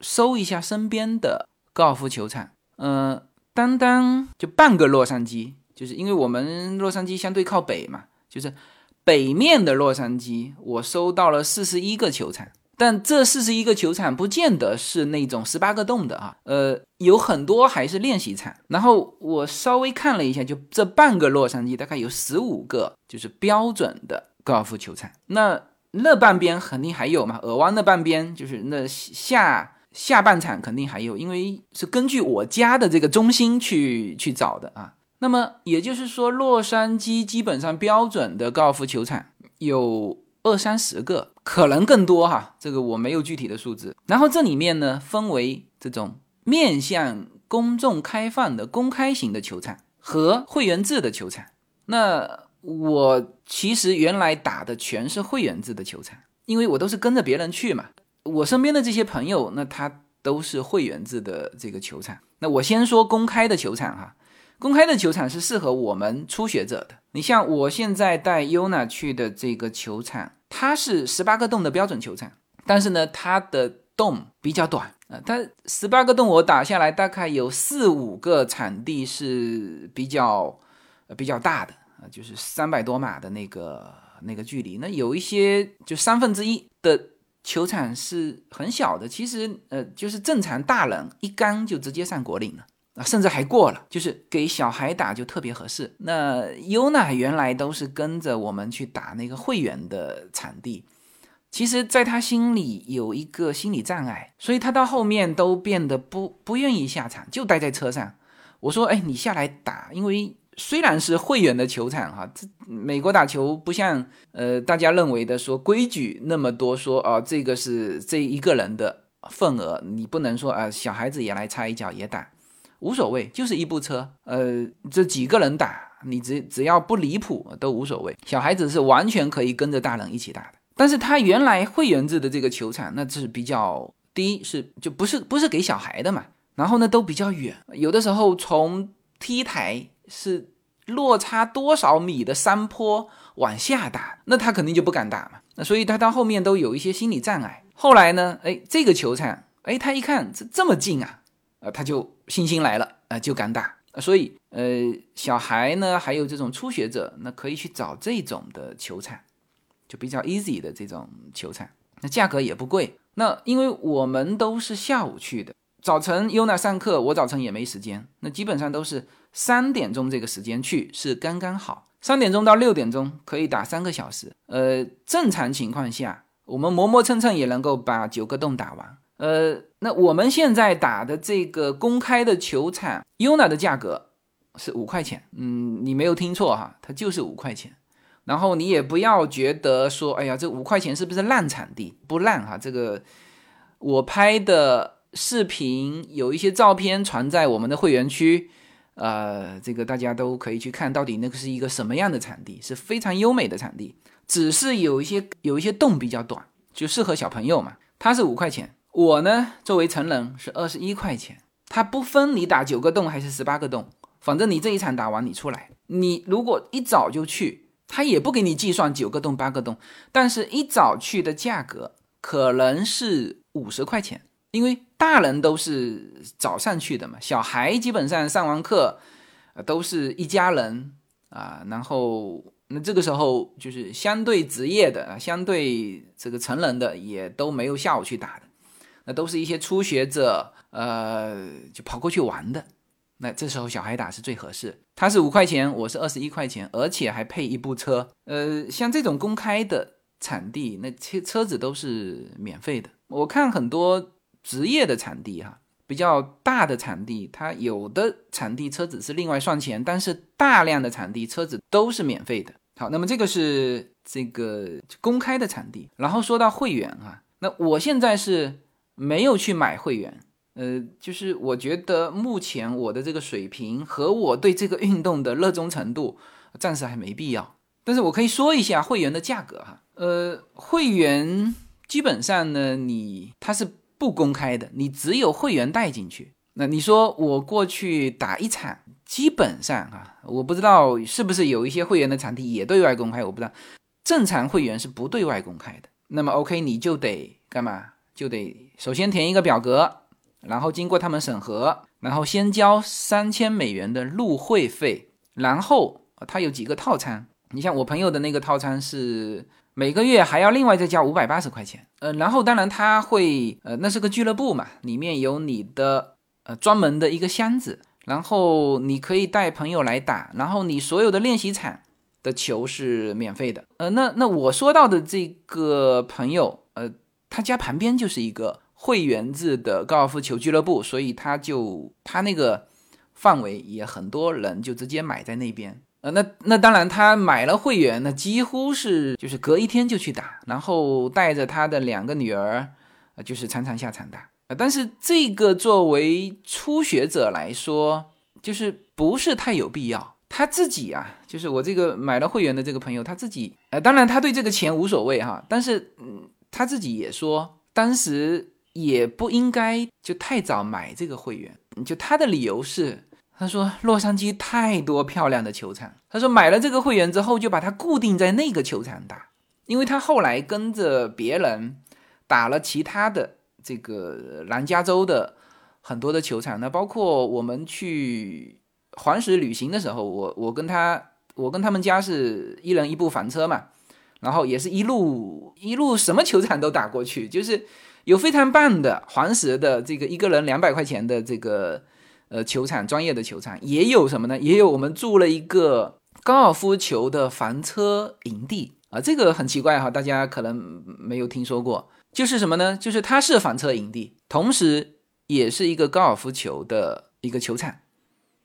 搜一下身边的高尔夫球场，呃，单单就半个洛杉矶，就是因为我们洛杉矶相对靠北嘛，就是北面的洛杉矶，我搜到了四十一个球场。但这四十一个球场不见得是那种十八个洞的啊，呃，有很多还是练习场。然后我稍微看了一下，就这半个洛杉矶大概有十五个，就是标准的高尔夫球场。那那半边肯定还有嘛，尔湾那半边就是那下下半场肯定还有，因为是根据我家的这个中心去去找的啊。那么也就是说，洛杉矶基本上标准的高尔夫球场有。二三十个，可能更多哈，这个我没有具体的数字。然后这里面呢，分为这种面向公众开放的公开型的球场和会员制的球场。那我其实原来打的全是会员制的球场，因为我都是跟着别人去嘛。我身边的这些朋友，那他都是会员制的这个球场。那我先说公开的球场哈。公开的球场是适合我们初学者的。你像我现在带 Yuna 去的这个球场，它是十八个洞的标准球场，但是呢，它的洞比较短啊。它十八个洞我打下来，大概有四五个场地是比较呃比较大的啊，就是三百多码的那个那个距离。那有一些就三分之一的球场是很小的，其实呃就是正常大人一杆就直接上果岭了。啊，甚至还过了，就是给小孩打就特别合适。那优娜原来都是跟着我们去打那个会员的场地，其实，在他心里有一个心理障碍，所以他到后面都变得不不愿意下场，就待在车上。我说，哎，你下来打，因为虽然是会员的球场哈，这美国打球不像呃大家认为的说规矩那么多，说哦这个是这一个人的份额，你不能说啊小孩子也来插一脚也打。无所谓，就是一部车，呃，这几个人打，你只只要不离谱都无所谓。小孩子是完全可以跟着大人一起打的。但是他原来会员制的这个球场，那是比较第一是就不是不是给小孩的嘛，然后呢都比较远，有的时候从 T 台是落差多少米的山坡往下打，那他肯定就不敢打嘛。那所以他到后面都有一些心理障碍。后来呢，哎，这个球场，哎，他一看这这么近啊。啊，他就信心来了，啊，就敢打。所以，呃，小孩呢，还有这种初学者，那可以去找这种的球场，就比较 easy 的这种球场，那价格也不贵。那因为我们都是下午去的，早晨 Yuna 上课，我早晨也没时间，那基本上都是三点钟这个时间去是刚刚好，三点钟到六点钟可以打三个小时。呃，正常情况下，我们磨磨蹭蹭也能够把九个洞打完。呃，那我们现在打的这个公开的球场，Yuna 的价格是五块钱。嗯，你没有听错哈，它就是五块钱。然后你也不要觉得说，哎呀，这五块钱是不是烂场地？不烂哈，这个我拍的视频有一些照片传在我们的会员区，呃，这个大家都可以去看到底那个是一个什么样的场地，是非常优美的场地。只是有一些有一些洞比较短，就适合小朋友嘛。它是五块钱。我呢，作为成人是二十一块钱，它不分你打九个洞还是十八个洞，反正你这一场打完你出来，你如果一早就去，他也不给你计算九个洞八个洞，但是一早去的价格可能是五十块钱，因为大人都是早上去的嘛，小孩基本上上完课，都是一家人啊，然后那这个时候就是相对职业的、相对这个成人的也都没有下午去打的，都是一些初学者，呃，就跑过去玩的。那这时候小孩打是最合适。他是五块钱，我是二十一块钱，而且还配一部车。呃，像这种公开的场地，那车车子都是免费的。我看很多职业的场地哈。比较大的场地，它有的场地车子是另外算钱，但是大量的场地车子都是免费的。好，那么这个是这个公开的场地。然后说到会员啊，那我现在是没有去买会员，呃，就是我觉得目前我的这个水平和我对这个运动的热衷程度，暂时还没必要。但是我可以说一下会员的价格哈，呃，会员基本上呢，你它是。不公开的，你只有会员带进去。那你说我过去打一场，基本上啊，我不知道是不是有一些会员的场地也对外公开，我不知道。正常会员是不对外公开的。那么 OK，你就得干嘛？就得首先填一个表格，然后经过他们审核，然后先交三千美元的入会费，然后他有几个套餐。你像我朋友的那个套餐是。每个月还要另外再交五百八十块钱，呃，然后当然他会，呃，那是个俱乐部嘛，里面有你的呃专门的一个箱子，然后你可以带朋友来打，然后你所有的练习场的球是免费的，呃，那那我说到的这个朋友，呃，他家旁边就是一个会员制的高尔夫球俱乐部，所以他就他那个范围也很多人就直接买在那边。呃，那那当然，他买了会员，那几乎是就是隔一天就去打，然后带着他的两个女儿，就是常常下场打。呃，但是这个作为初学者来说，就是不是太有必要。他自己啊，就是我这个买了会员的这个朋友，他自己，呃，当然他对这个钱无所谓哈，但是嗯，他自己也说，当时也不应该就太早买这个会员，就他的理由是。他说：“洛杉矶太多漂亮的球场。”他说：“买了这个会员之后，就把它固定在那个球场打，因为他后来跟着别人打了其他的这个南加州的很多的球场。那包括我们去环石旅行的时候，我我跟他，我跟他们家是一人一部房车嘛，然后也是一路一路什么球场都打过去，就是有非常棒的黄石的这个一个人两百块钱的这个。”呃，球场专业的球场也有什么呢？也有我们住了一个高尔夫球的房车营地啊，这个很奇怪哈，大家可能没有听说过。就是什么呢？就是它是房车营地，同时也是一个高尔夫球的一个球场。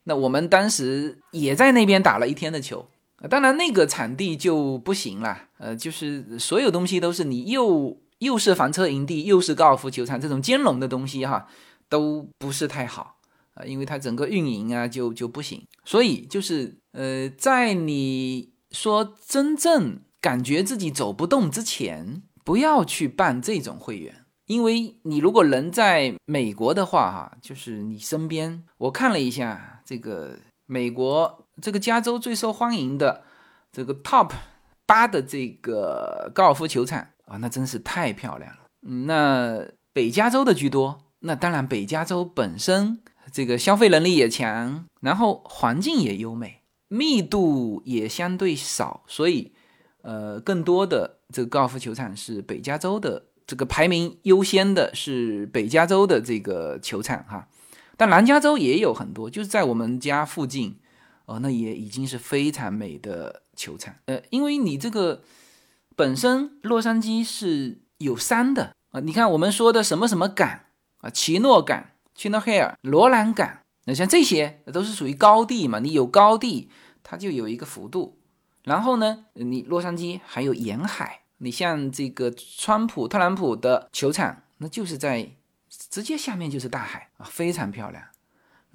那我们当时也在那边打了一天的球，当然那个场地就不行了。呃，就是所有东西都是你又又是房车营地，又是高尔夫球场，这种兼容的东西哈，都不是太好。啊，因为它整个运营啊就就不行，所以就是呃，在你说真正感觉自己走不动之前，不要去办这种会员，因为你如果人在美国的话，哈，就是你身边，我看了一下这个美国这个加州最受欢迎的这个 Top 八的这个高尔夫球场啊，那真是太漂亮了。那北加州的居多，那当然北加州本身。这个消费能力也强，然后环境也优美，密度也相对少，所以，呃，更多的这个高尔夫球场是北加州的，这个排名优先的是北加州的这个球场哈。但南加州也有很多，就是在我们家附近，哦，那也已经是非常美的球场。呃，因为你这个本身洛杉矶是有山的啊，你看我们说的什么什么港啊，奇诺港。去诺海尔、罗兰港，那像这些都是属于高地嘛？你有高地，它就有一个幅度。然后呢，你洛杉矶还有沿海，你像这个川普、特朗普的球场，那就是在直接下面就是大海啊，非常漂亮。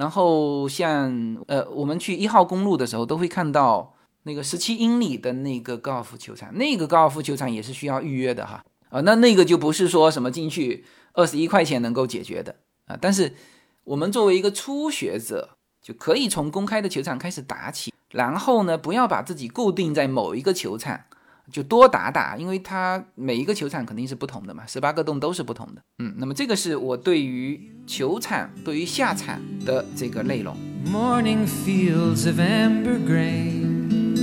然后像呃，我们去一号公路的时候，都会看到那个十七英里的那个高尔夫球场，那个高尔夫球场也是需要预约的哈啊，那那个就不是说什么进去二十一块钱能够解决的。啊！但是我们作为一个初学者，就可以从公开的球场开始打起，然后呢，不要把自己固定在某一个球场，就多打打，因为它每一个球场肯定是不同的嘛，十八个洞都是不同的。嗯，那么这个是我对于球场、对于下场的这个内容。Morning fields of amber grain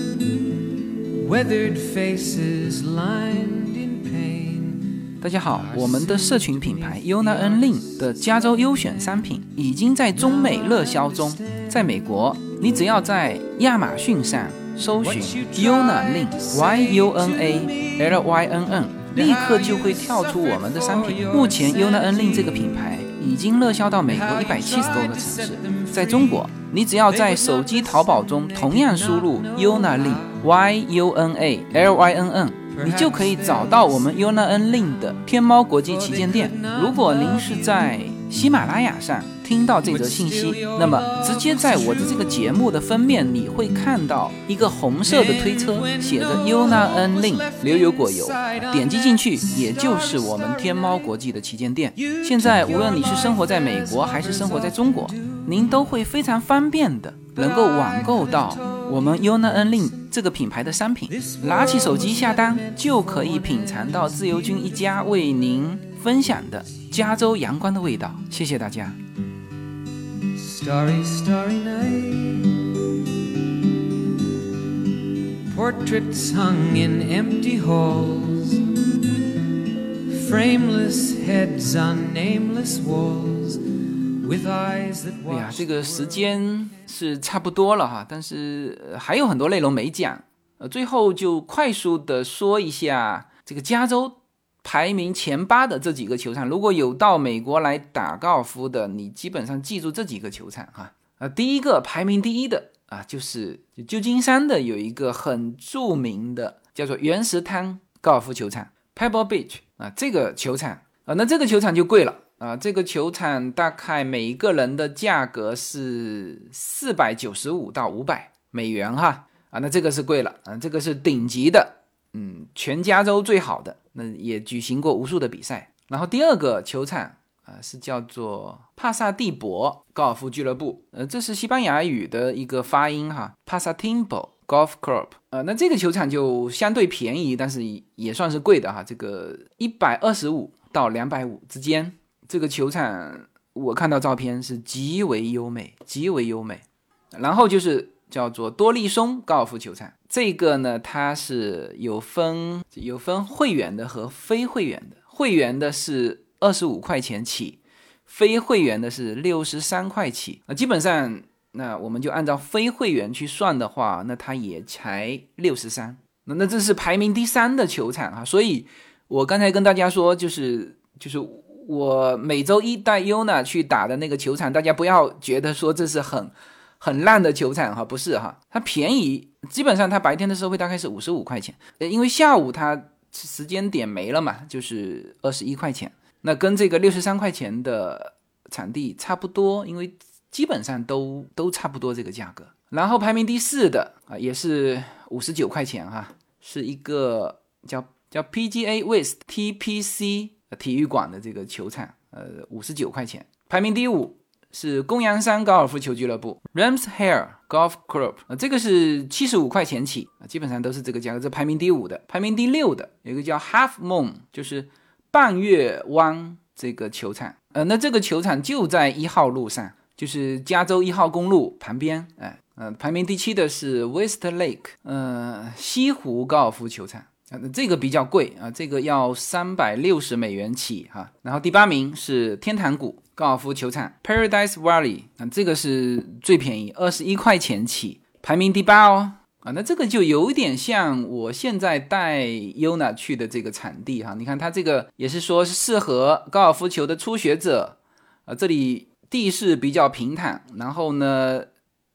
weathered faces lined in pain. 大家好，我们的社群品牌 Yona N Lin 的加州优选商品已经在中美热销中。在美国，你只要在亚马逊上搜寻 Yona Lin Y U N A L Y N N，立刻就会跳出我们的商品。目前 UNA LIN 这个品牌已经热销到美国一百七十多个城市。在中国，你只要在手机淘宝中同样输入 Yona Lin Y U N A L Y N N。你就可以找到我们 Yuna Lin 的天猫国际旗舰店。如果您是在喜马拉雅上听到这则信息，那么直接在我的这个节目的封面，你会看到一个红色的推车，写着 Yuna N Lin 流油果油，点击进去，也就是我们天猫国际的旗舰店。现在无论你是生活在美国还是生活在中国，您都会非常方便的能够网购到。我们 Yuna N Lin 这个品牌的商品，拿起手机下单就可以品尝到自由军一家为您分享的加州阳光的味道。谢谢大家。Starry, starry night. Portraits hung in empty halls. Frameless heads on nameless walls. With eyes that 哎呀这个时间是差不多了哈，但是、呃还有很多内容没讲，呃，最后就快速的说一下这个加州排名前八的这几个球场，如果有到美国来打高尔夫的，你基本上记住这几个球场哈。啊，第一个排名第一的啊，就是旧金山的有一个很著名的叫做原石滩高尔夫球场 （Pebble Beach） 啊，这个球场啊，那这个球场就贵了。啊，这个球场大概每一个人的价格是四百九十五到五百美元哈啊，那这个是贵了啊，这个是顶级的，嗯，全加州最好的，那也举行过无数的比赛。然后第二个球场啊是叫做帕萨蒂博高尔夫俱乐部，呃，这是西班牙语的一个发音哈，帕萨汀博 Golf Club，呃，那这个球场就相对便宜，但是也算是贵的哈，这个一百二十五到两百五之间。这个球场我看到照片是极为优美，极为优美。然后就是叫做多利松高尔夫球场，这个呢它是有分有分会员的和非会员的，会员的是二十五块钱起，非会员的是六十三块起。那基本上那我们就按照非会员去算的话，那它也才六十三。那那这是排名第三的球场啊，所以我刚才跟大家说就是就是。我每周一带 Yuna 去打的那个球场，大家不要觉得说这是很很烂的球场哈，不是哈，它便宜，基本上它白天的收费大概是五十五块钱，呃，因为下午它时间点没了嘛，就是二十一块钱，那跟这个六十三块钱的场地差不多，因为基本上都都差不多这个价格。然后排名第四的啊，也是五十九块钱哈，是一个叫叫 PGA West TPC。体育馆的这个球场，呃，五十九块钱。排名第五是公羊山高尔夫球俱乐部 （Ramshair Golf Club），呃，这个是七十五块钱起，啊，基本上都是这个价格。这排名第五的，排名第六的有一个叫 Half Moon，就是半月湾这个球场，呃，那这个球场就在一号路上，就是加州一号公路旁边，哎，呃，排名第七的是 West Lake，呃，西湖高尔夫球场。啊，这个比较贵啊，这个要三百六十美元起哈。然后第八名是天堂谷高尔夫球场 （Paradise Valley），啊，这个是最便宜，二十一块钱起，排名第八哦。啊，那这个就有点像我现在带 Yuna 去的这个场地哈。你看它这个也是说是适合高尔夫球的初学者，啊，这里地势比较平坦，然后呢，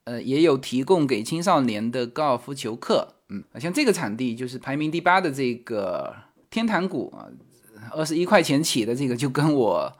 呃，也有提供给青少年的高尔夫球课。嗯，像这个场地就是排名第八的这个天堂谷啊，二十一块钱起的这个，就跟我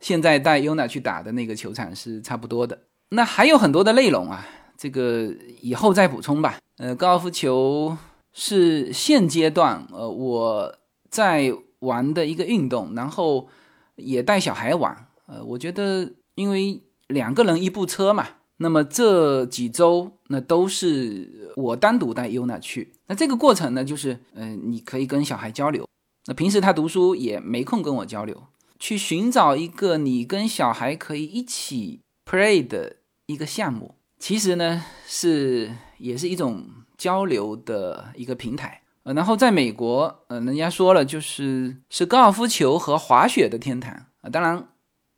现在带 Yuna 去打的那个球场是差不多的。那还有很多的内容啊，这个以后再补充吧。呃，高尔夫球是现阶段呃我在玩的一个运动，然后也带小孩玩。呃，我觉得因为两个人一部车嘛。那么这几周那都是我单独带 Yuna 去，那这个过程呢，就是嗯、呃，你可以跟小孩交流。那平时他读书也没空跟我交流，去寻找一个你跟小孩可以一起 play 的一个项目，其实呢是也是一种交流的一个平台呃，然后在美国，呃，人家说了，就是是高尔夫球和滑雪的天堂啊。当然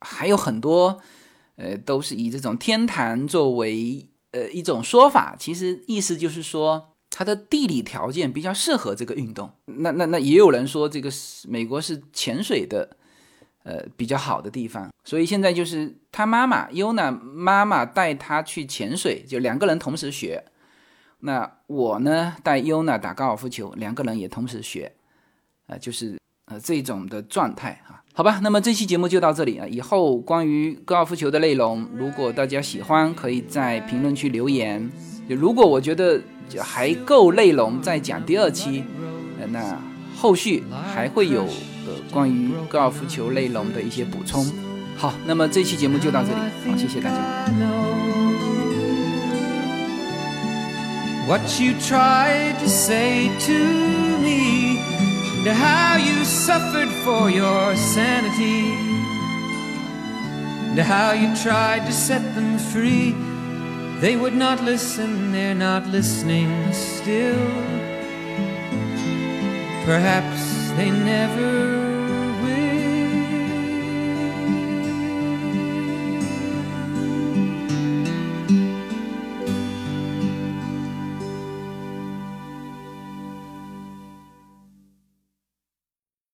还有很多，呃，都是以这种天堂作为呃一种说法。其实意思就是说，它的地理条件比较适合这个运动。那那那也有人说，这个是美国是潜水的，呃，比较好的地方。所以现在就是他妈妈优娜妈妈带他去潜水，就两个人同时学。那我呢，带优娜打高尔夫球，两个人也同时学，呃，就是呃这种的状态啊，好吧。那么这期节目就到这里啊，以后关于高尔夫球的内容，如果大家喜欢，可以在评论区留言。如果我觉得还够内容，再讲第二期，那后续还会有呃关于高尔夫球内容的一些补充。好，那么这期节目就到这里，好，谢谢大家。what you tried to say to me, and how you suffered for your sanity, and how you tried to set them free. They would not listen, they're not listening still. Perhaps they never